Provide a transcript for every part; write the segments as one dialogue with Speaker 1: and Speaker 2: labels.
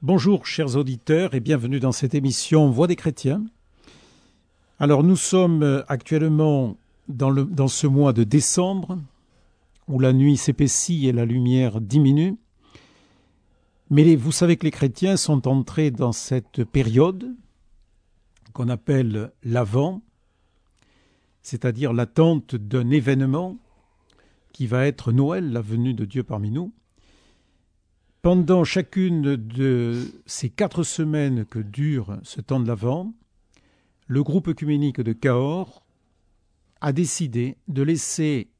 Speaker 1: Bonjour chers auditeurs et bienvenue dans cette émission Voix des chrétiens. Alors nous sommes actuellement dans, ce mois de décembre où la nuit s'épaissit et la lumière diminue. Mais vous savez que les chrétiens sont entrés dans cette période qu'on appelle l'Avent, c'est-à-dire l'attente d'un événement qui va être Noël, la venue de Dieu parmi nous. Pendant chacune de ces quatre semaines que dure ce temps de l'Avent, le groupe œcuménique de Cahors a décidé de laisser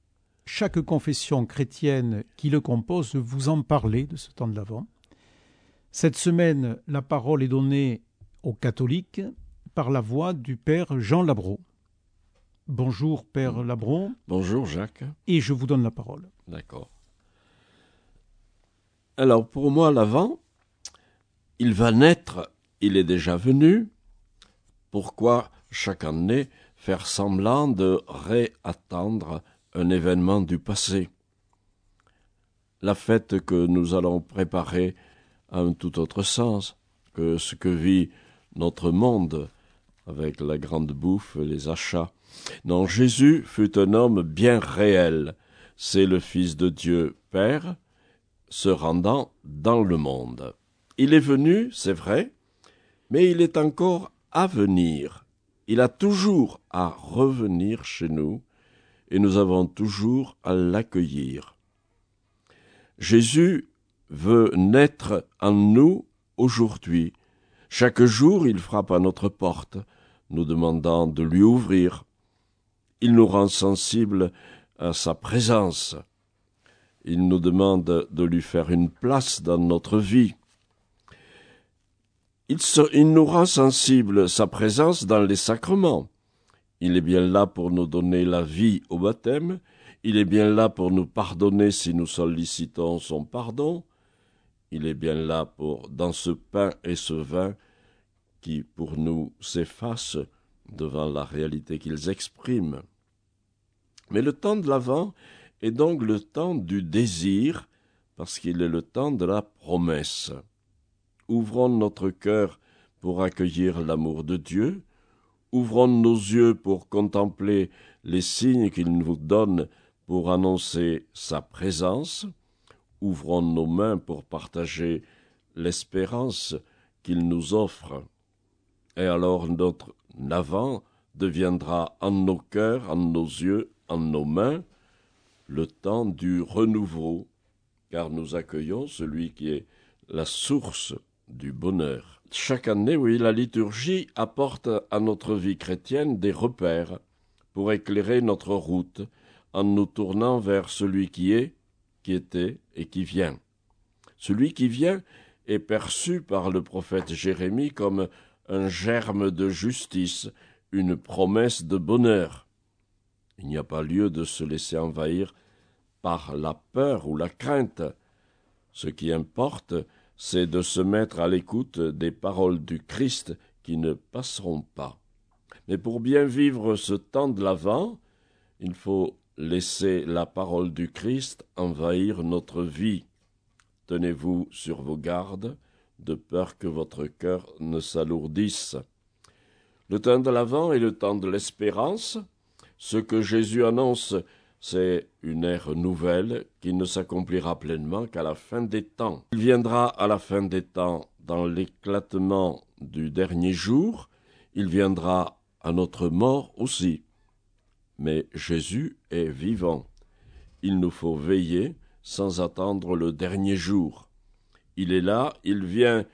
Speaker 1: chaque confession chrétienne qui le compose vous en parler de ce temps de l'Avent. Cette semaine, la parole est donnée aux catholiques par la voix du Père Jean Labro. Bonjour Père Labro.
Speaker 2: Bonjour Jacques.
Speaker 1: Et je vous donne la parole.
Speaker 2: D'accord. Alors pour moi, l'avant, il va naître, il est déjà venu. Pourquoi chaque année faire semblant de réattendre un événement du passé? La fête que nous allons préparer a un tout autre sens que ce que vit notre monde avec la grande bouffe, les achats. Non, Jésus fut un homme bien réel. C'est le Fils de Dieu Père, se rendant dans le monde. Il est venu, c'est vrai, mais il est encore à venir. Il a toujours à revenir chez nous, et nous avons toujours à l'accueillir. Jésus veut naître en nous aujourd'hui. Chaque jour, il frappe à notre porte, nous demandant de lui ouvrir. Il nous rend sensibles à sa présence. Il nous demande de lui faire une place dans notre vie. Il, nous rend sensible sa présence dans les sacrements. Il est bien là pour nous donner la vie au baptême, il est bien là pour nous pardonner si nous sollicitons son pardon, il est bien là pour, dans ce pain et ce vin, qui pour nous s'effacent devant la réalité qu'ils expriment. Mais le temps de l'Avent est donc le temps du désir, parce qu'il est le temps de la promesse. Ouvrons notre cœur pour accueillir l'amour de Dieu, ouvrons nos yeux pour contempler les signes qu'il nous donne pour annoncer sa présence, ouvrons nos mains pour partager l'espérance qu'il nous offre. Et alors notre avant deviendra en nos cœurs, en nos yeux, en nos mains, le temps du renouveau, car nous accueillons celui qui est la source du bonheur. Chaque année, oui, la liturgie apporte à notre vie chrétienne des repères pour éclairer notre route en nous tournant vers celui qui est, qui était et qui vient. Celui qui vient est perçu par le prophète Jérémie comme un germe de justice, une promesse de bonheur. Il n'y a pas lieu de se laisser envahir par la peur ou la crainte. Ce qui importe, c'est de se mettre à l'écoute des paroles du Christ qui ne passeront pas. Mais pour bien vivre ce temps de l'Avent, il faut laisser la parole du Christ envahir notre vie. Tenez-vous sur vos gardes, de peur que votre cœur ne s'alourdisse. Le temps de l'Avent est le temps de l'espérance, ce que Jésus annonce, c'est une ère nouvelle qui ne s'accomplira pleinement qu'à la fin des temps. Il viendra à la fin des temps dans l'éclatement du dernier jour, il viendra à notre mort aussi. Mais Jésus est vivant. Il nous faut veiller sans attendre le dernier jour. Il est là, il vient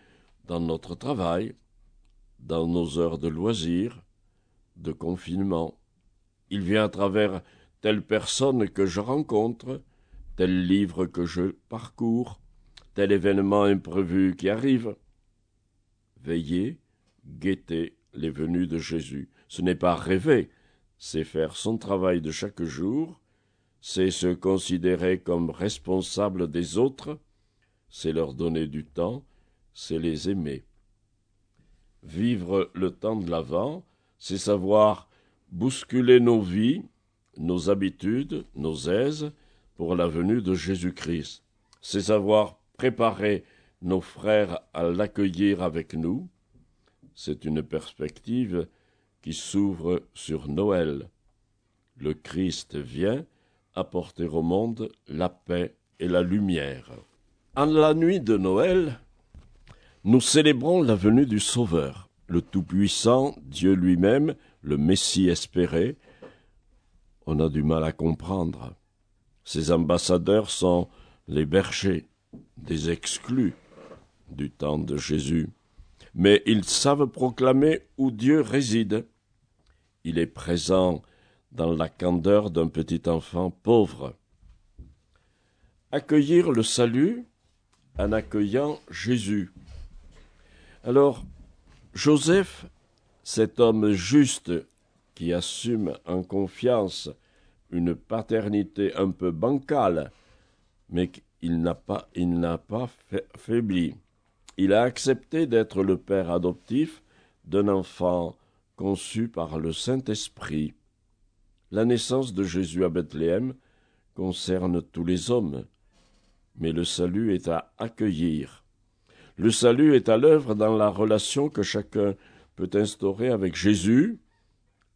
Speaker 2: dans notre travail, dans nos heures de loisirs, de confinement, il vient à travers telle personne que je rencontre, tel livre que je parcours, tel événement imprévu qui arrive. Veillez, guettez les venues de Jésus. Ce n'est pas rêver, c'est faire son travail de chaque jour, c'est se considérer comme responsable des autres, c'est leur donner du temps, c'est les aimer. Vivre le temps de l'avant, c'est savoir bousculer nos vies, nos habitudes, nos aises pour la venue de Jésus-Christ. C'est savoir préparer nos frères à l'accueillir avec nous. C'est une perspective qui s'ouvre sur Noël. Le Christ vient apporter au monde la paix et la lumière. En la nuit de Noël, nous célébrons la venue du Sauveur, le Tout-Puissant, Dieu lui-même, le Messie espéré. On a du mal à comprendre. Ces ambassadeurs sont les bergers, des exclus du temps de Jésus. Mais ils savent proclamer où Dieu réside. Il est présent dans la candeur d'un petit enfant pauvre. Accueillir le salut en accueillant Jésus. Alors, Joseph, cet homme juste qui assume en confiance une paternité un peu bancale, mais il n'a pas, n'a pas faibli. Il a accepté d'être le père adoptif d'un enfant conçu par le Saint-Esprit. La naissance de Jésus à Bethléem concerne tous les hommes, mais le salut est à accueillir. Le salut est à l'œuvre dans la relation que chacun peut instaurer avec Jésus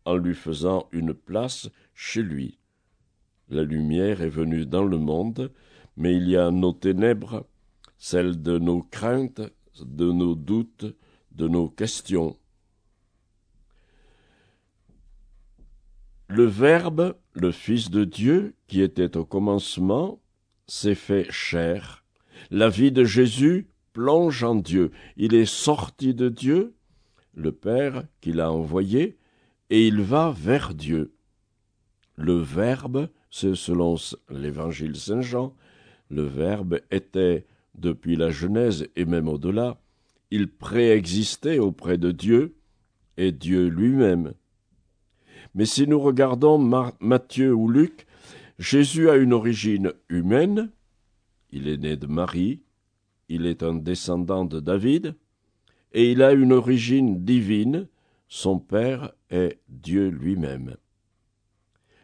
Speaker 2: en lui faisant une place chez lui. La lumière est venue dans le monde, mais il y a nos ténèbres, celles de nos craintes, de nos doutes, de nos questions. Le Verbe, le Fils de Dieu, qui était au commencement, s'est fait chair. La vie de Jésus plonge en Dieu. Il est sorti de Dieu, le Père qui l'a envoyé, et il va vers Dieu. Le Verbe, c'est selon l'Évangile Saint Jean, le Verbe était, depuis la Genèse et même au-delà, il préexistait auprès de Dieu et Dieu lui-même. Mais si nous regardons Matthieu ou Luc, Jésus a une origine humaine, il est né de Marie, il est un descendant de David, et il a une origine divine, son Père est Dieu lui-même.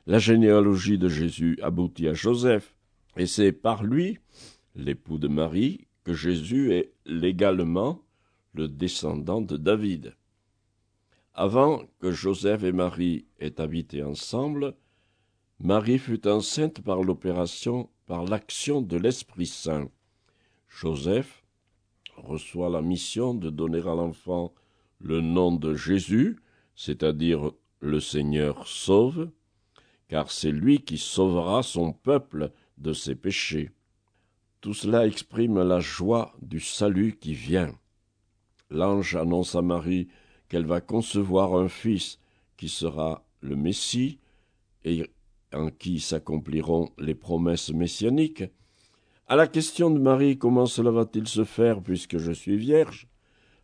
Speaker 2: La généalogie de Jésus aboutit à Joseph, et c'est par lui, l'époux de Marie, que Jésus est légalement le descendant de David. Avant que Joseph et Marie aient habité ensemble, Marie fut enceinte par l'opération, par l'action de l'Esprit Saint. Joseph reçoit la mission de donner à l'enfant le nom de Jésus, c'est-à-dire le Seigneur sauve, car c'est lui qui sauvera son peuple de ses péchés. Tout cela exprime la joie du salut qui vient. L'ange annonce à Marie qu'elle va concevoir un fils qui sera le Messie et en qui s'accompliront les promesses messianiques. À la question de Marie comment cela va-t-il se faire puisque je suis vierge?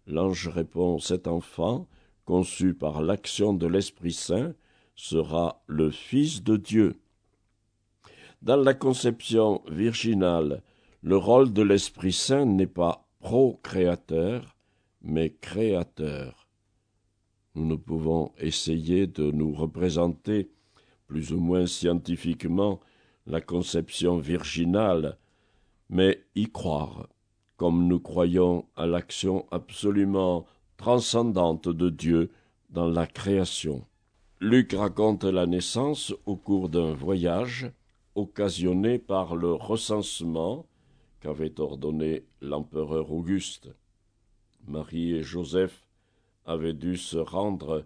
Speaker 2: L'ange répond Cet enfant, conçu par l'action de l'Esprit Saint, sera le Fils de Dieu. Dans la conception virginale, le rôle de l'Esprit Saint n'est pas procréateur, mais créateur. Nous ne pouvons essayer de nous représenter plus ou moins scientifiquement la conception virginale, mais y croire, comme nous croyons à l'action absolument transcendante de Dieu dans la création. Luc raconte la naissance au cours d'un voyage occasionné par le recensement qu'avait ordonné l'empereur Auguste. Marie et Joseph avaient dû se rendre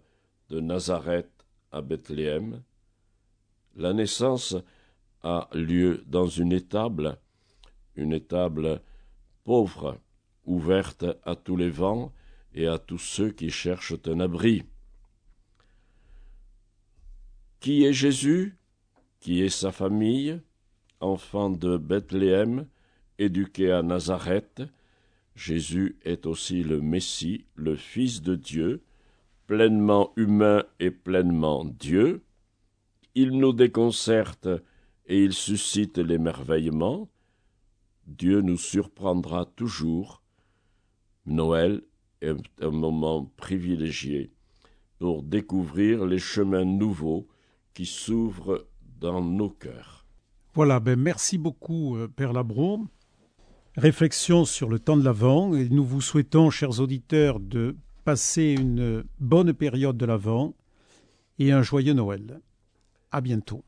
Speaker 2: de Nazareth à Bethléem, la naissance a lieu dans une étable, une étable pauvre, ouverte à tous les vents et à tous ceux qui cherchent un abri. Qui est Jésus? Qui est sa famille? Enfant de Bethléem, éduqué à Nazareth, Jésus est aussi le Messie, le Fils de Dieu, pleinement humain et pleinement Dieu, il nous déconcerte et il suscite l'émerveillement, Dieu nous surprendra toujours. Noël est un moment privilégié pour découvrir les chemins nouveaux qui s'ouvrent dans nos cœurs.
Speaker 1: Voilà, ben merci beaucoup, euh, Père Labron. réflexion sur le temps de l'Avent et nous vous souhaitons, chers auditeurs, de passer une bonne période de l'Avent et un joyeux Noël. À bientôt.